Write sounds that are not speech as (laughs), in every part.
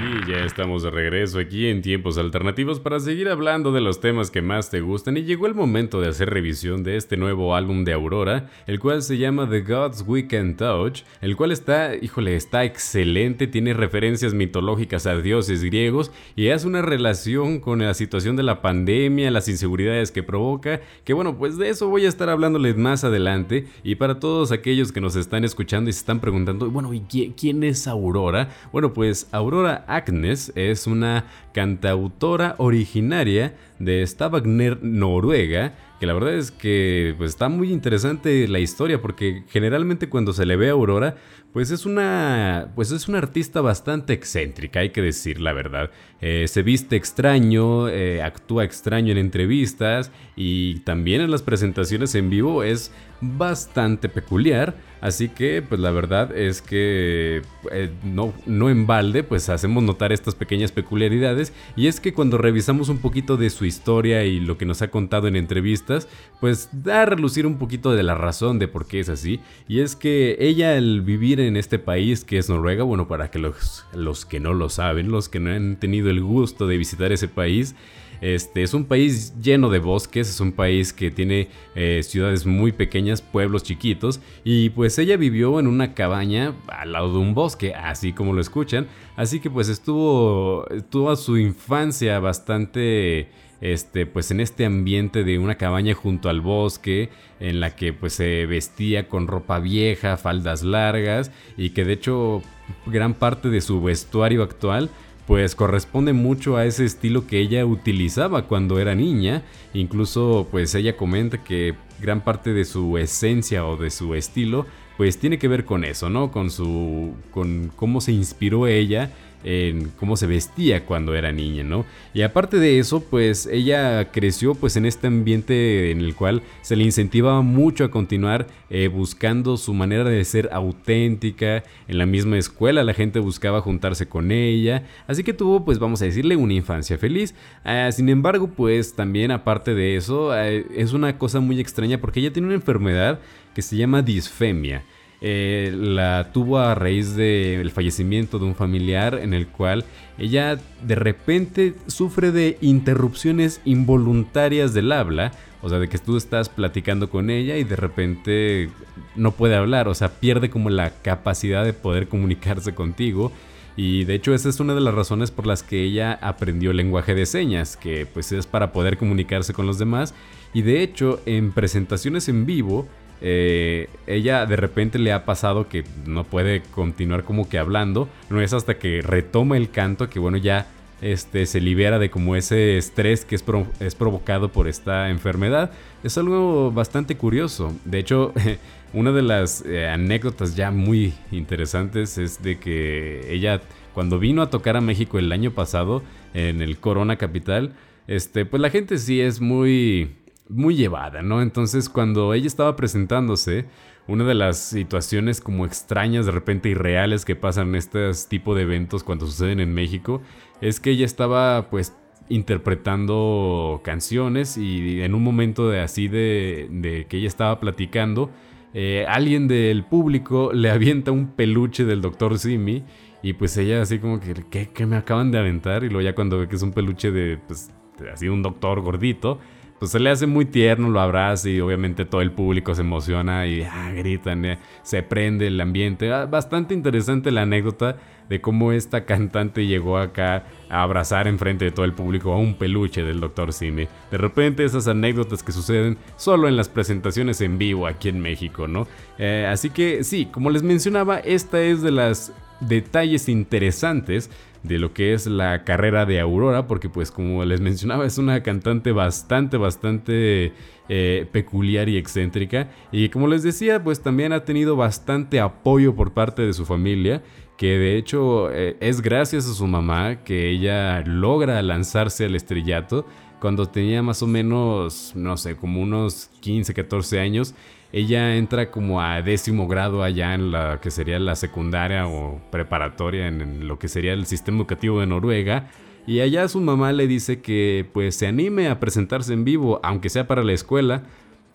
Y ya estamos de regreso aquí en tiempos alternativos para seguir hablando de los temas que más te gustan y llegó el momento de hacer revisión de este nuevo álbum de Aurora, el cual se llama The Gods Weekend Touch, el cual está, híjole, está excelente, tiene referencias mitológicas a dioses griegos y hace una relación con la situación de la pandemia, las inseguridades que provoca, que bueno, pues de eso voy a estar hablándoles más adelante y para todos aquellos que nos están escuchando y se están preguntando, bueno, ¿y quién es Aurora? Bueno, pues Aurora Agnes es una cantautora originaria de Stavanger, Noruega, que la verdad es que pues, está muy interesante la historia porque generalmente cuando se le ve a Aurora pues es una pues es una artista bastante excéntrica hay que decir la verdad. Eh, se viste extraño eh, actúa extraño en entrevistas y también en las presentaciones en vivo es bastante peculiar. Así que pues la verdad es que eh, no no en balde pues hacemos notar estas pequeñas peculiaridades. Y es que cuando revisamos un poquito de su historia y lo que nos ha contado en entrevistas, pues da a relucir un poquito de la razón de por qué es así. Y es que ella al vivir en este país que es Noruega, bueno, para que los, los que no lo saben, los que no han tenido el gusto de visitar ese país, este es un país lleno de bosques, es un país que tiene eh, ciudades muy pequeñas, pueblos chiquitos, y pues ella vivió en una cabaña al lado de un bosque, así como lo escuchan, así que pues estuvo toda su infancia bastante este, pues en este ambiente de una cabaña junto al bosque, en la que pues se vestía con ropa vieja, faldas largas, y que de hecho gran parte de su vestuario actual pues corresponde mucho a ese estilo que ella utilizaba cuando era niña. Incluso pues ella comenta que gran parte de su esencia o de su estilo pues tiene que ver con eso, ¿no? Con su con cómo se inspiró ella en cómo se vestía cuando era niña, ¿no? Y aparte de eso, pues ella creció pues en este ambiente en el cual se le incentivaba mucho a continuar eh, buscando su manera de ser auténtica. En la misma escuela la gente buscaba juntarse con ella, así que tuvo pues vamos a decirle una infancia feliz. Ah, sin embargo, pues también aparte de eso, eh, es una cosa muy extraña porque ella tiene una enfermedad que se llama disfemia. Eh, la tuvo a raíz del fallecimiento de un familiar en el cual ella de repente sufre de interrupciones involuntarias del habla, o sea, de que tú estás platicando con ella y de repente no puede hablar, o sea, pierde como la capacidad de poder comunicarse contigo. Y de hecho esa es una de las razones por las que ella aprendió lenguaje de señas, que pues es para poder comunicarse con los demás. Y de hecho en presentaciones en vivo, eh, ella de repente le ha pasado que no puede continuar como que hablando. No es hasta que retoma el canto que bueno ya este, se libera de como ese estrés que es, es provocado por esta enfermedad. Es algo bastante curioso. De hecho, (laughs) una de las eh, anécdotas ya muy interesantes es de que ella cuando vino a tocar a México el año pasado en el Corona Capital, este, pues la gente sí es muy muy llevada, ¿no? Entonces cuando ella estaba presentándose, una de las situaciones como extrañas, de repente irreales que pasan en este tipo de eventos cuando suceden en México, es que ella estaba pues interpretando canciones y en un momento de así de, que ella estaba platicando, eh, alguien del público le avienta un peluche del Dr. Simi y pues ella así como que, ¿qué, ¿qué, me acaban de aventar? Y luego ya cuando ve que es un peluche de, pues, así un doctor gordito, pues se le hace muy tierno, lo abraza y obviamente todo el público se emociona y ah, gritan, eh, se prende el ambiente. Ah, bastante interesante la anécdota de cómo esta cantante llegó acá a abrazar enfrente de todo el público a un peluche del Dr. Simi. De repente esas anécdotas que suceden solo en las presentaciones en vivo aquí en México, ¿no? Eh, así que sí, como les mencionaba, esta es de las detalles interesantes de lo que es la carrera de Aurora, porque pues como les mencionaba es una cantante bastante, bastante eh, peculiar y excéntrica. Y como les decía, pues también ha tenido bastante apoyo por parte de su familia, que de hecho eh, es gracias a su mamá que ella logra lanzarse al estrellato cuando tenía más o menos, no sé, como unos 15, 14 años ella entra como a décimo grado allá en la que sería la secundaria o preparatoria en, lo que sería el sistema educativo de Noruega. Y allá su mamá le dice que pues se anime a presentarse en vivo, aunque sea para la escuela.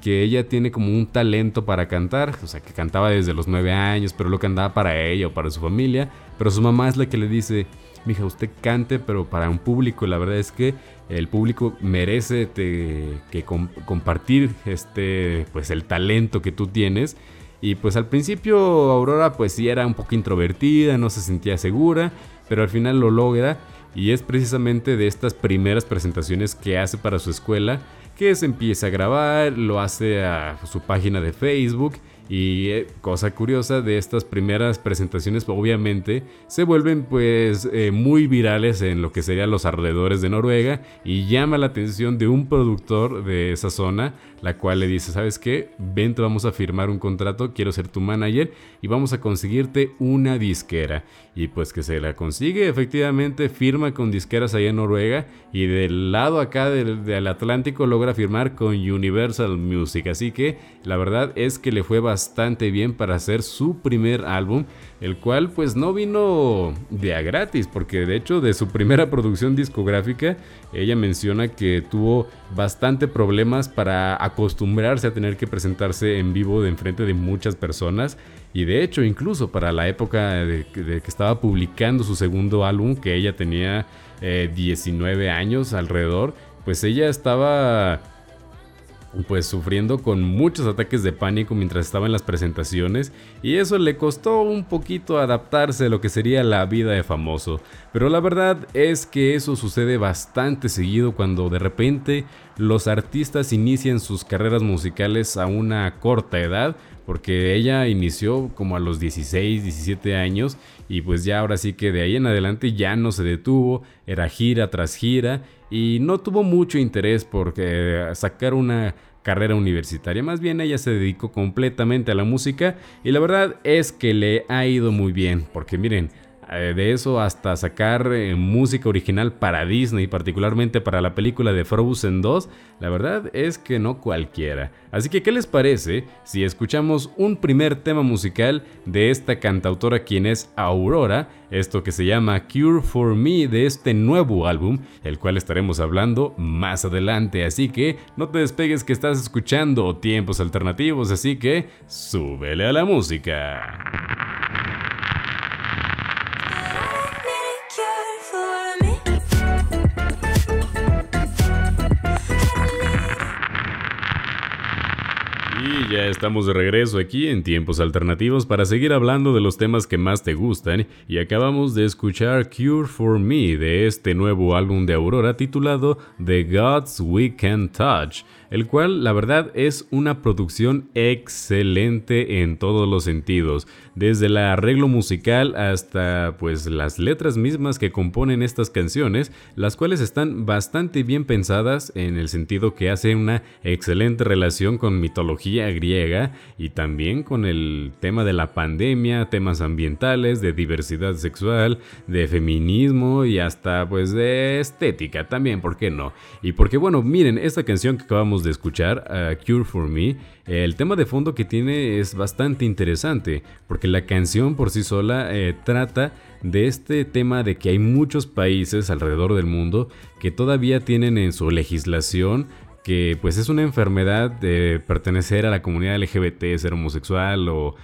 que ella tiene como un talento para cantar, o sea, que cantaba desde los nueve años, pero lo cantaba para ella o para su familia, pero su mamá es la que le dice, mija, usted cante, pero para un público, la verdad es que el público merece que compartir este, pues el talento que tú tienes. Y pues al principio Aurora pues sí era un poco introvertida, no se sentía segura, pero al final lo logra y es precisamente de estas primeras presentaciones que hace para su escuela que se empieza a grabar, lo hace a su página de Facebook y eh, cosa curiosa de estas primeras presentaciones, obviamente, se vuelven pues eh, muy virales en lo que serían los alrededores de Noruega y llama la atención de un productor de esa zona, la cual le dice, ¿sabes qué? Vente, vamos a firmar un contrato, quiero ser tu manager y vamos a conseguirte una disquera. Y pues que se la consigue, efectivamente firma con disqueras allá en Noruega y del lado acá del Atlántico logra firmar con Universal Music. Así que la verdad es que le fue bastante bien para hacer su primer álbum, el cual pues no vino de a gratis, porque de hecho de su primera producción discográfica ella menciona que tuvo bastante problemas para acostumbrarse a tener que presentarse en vivo de enfrente de muchas personas y de hecho incluso para la época de, que estaba publicando su segundo álbum, que ella tenía 19 eh, años alrededor, pues ella estaba pues sufriendo con muchos ataques de pánico mientras estaba en las presentaciones y eso le costó un poquito adaptarse a lo que sería la vida de famoso. Pero la verdad es que eso sucede bastante seguido cuando de repente los artistas inician sus carreras musicales a una corta edad porque ella inició como a los 16, 17 años y pues ya ahora sí que de ahí en adelante ya no se detuvo, era gira tras gira y no tuvo mucho interés por sacar una carrera universitaria, más bien ella se dedicó completamente a la música y la verdad es que le ha ido muy bien, porque miren, eh, de eso hasta sacar eh, música original para Disney, particularmente para la película de Frozen 2, la verdad es que no cualquiera. Así que, ¿qué les parece si escuchamos un primer tema musical de esta cantautora quien es Aurora, esto que se llama Cure for Me de este nuevo álbum, el cual estaremos hablando más adelante. Así que no te despegues que estás escuchando tiempos alternativos, así que súbele a la música. Ya estamos de regreso aquí en Tiempos Alternativos para seguir hablando de los temas que más te gustan y acabamos de escuchar Cure for Me de este nuevo álbum de Aurora titulado The Gods We Can Touch el cual la verdad es una producción excelente en todos los sentidos, desde el arreglo musical hasta pues las letras mismas que componen estas canciones, las cuales están bastante bien pensadas en el sentido que hace una excelente relación con mitología griega y también con el tema de la pandemia, temas ambientales, de diversidad sexual, de feminismo y hasta pues de estética también, ¿por qué no? Y porque bueno, miren, esta canción que acabamos de escuchar, a Cure for Me, el tema de fondo que tiene es bastante interesante, porque la canción por sí sola eh, trata de este tema de que hay muchos países alrededor del mundo que todavía tienen en su legislación que pues es una enfermedad de pertenecer a la comunidad LGBT, ser homosexual o,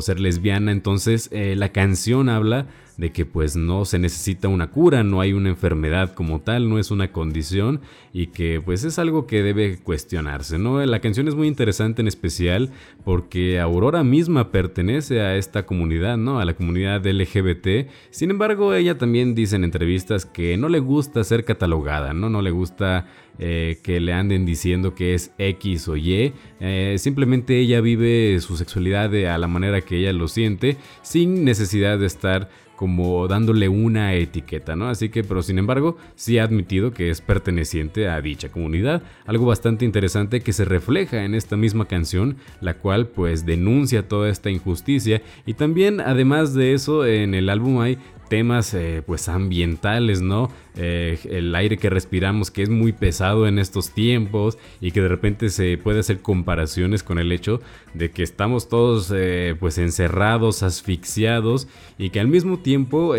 ser lesbiana. Entonces eh, la canción habla de que pues no se necesita una cura, no hay una enfermedad como tal, no es una condición y que pues es algo que debe cuestionarse, ¿no? La canción es muy interesante en especial porque Aurora misma pertenece a esta comunidad, ¿no? A la comunidad LGBT. Sin embargo, ella también dice en entrevistas que no le gusta ser catalogada, ¿no? No le gusta eh, que le anden diciendo que es X o Y. Eh, simplemente ella vive su sexualidad a la manera que ella lo siente, sin necesidad de estar como dándole una etiqueta, ¿no? Así que, pero sin embargo, sí ha admitido que es perteneciente a dicha comunidad, algo bastante interesante que se refleja en esta misma canción, la cual pues denuncia toda esta injusticia y también además de eso en el álbum hay temas eh, pues ambientales, ¿no? Eh, el aire que respiramos que es muy pesado en estos tiempos y que de repente se puede hacer comparaciones con el hecho de que estamos todos eh, pues encerrados, asfixiados y que al mismo tiempo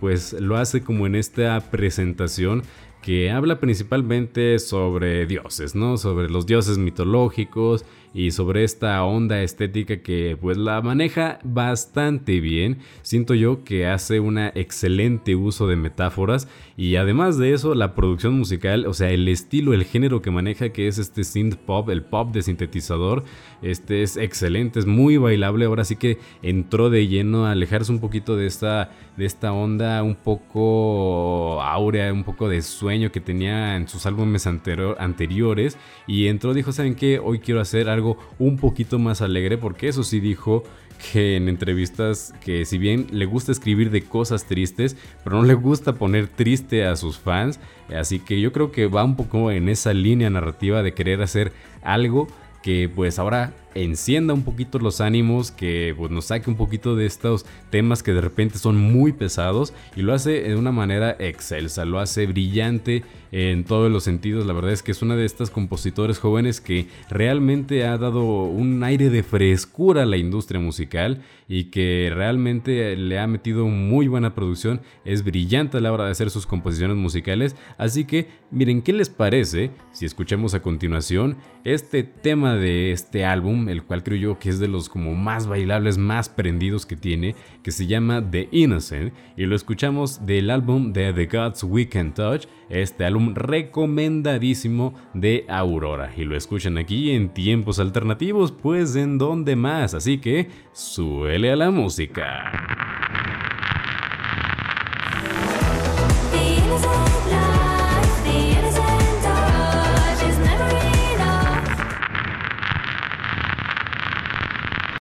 pues lo hace como en esta presentación que habla principalmente sobre dioses, ¿no? Sobre los dioses mitológicos y sobre esta onda estética que pues la maneja bastante bien. Siento yo que hace un excelente uso de metáforas y además de eso la producción musical, o sea, el estilo, el género que maneja que es este synth pop, el pop de sintetizador, este es excelente, es muy bailable, ahora sí que entró de lleno a alejarse un poquito de esta de esta onda un poco áurea, un poco de sueño que tenía en sus álbumes anteriores y entró, dijo, ¿saben qué? Hoy quiero hacer algo un poquito más alegre porque eso sí dijo que en entrevistas que si bien le gusta escribir de cosas tristes, pero no le gusta poner triste a sus fans, así que yo creo que va un poco en esa línea narrativa de querer hacer algo que pues ahora encienda un poquito los ánimos, que pues, nos saque un poquito de estos temas que de repente son muy pesados y lo hace de una manera excelsa, lo hace brillante en todos los sentidos. La verdad es que es una de estas compositores jóvenes que realmente ha dado un aire de frescura a la industria musical y que realmente le ha metido muy buena producción. Es brillante a la hora de hacer sus composiciones musicales. Así que miren, ¿qué les parece si escuchamos a continuación este tema de este el cual creo yo que es de los como más bailables, más prendidos que tiene, que se llama The Innocent, y lo escuchamos del álbum de The Gods We Can Touch, este álbum recomendadísimo de Aurora, y lo escuchan aquí en tiempos alternativos, pues en donde más, así que suele a la música.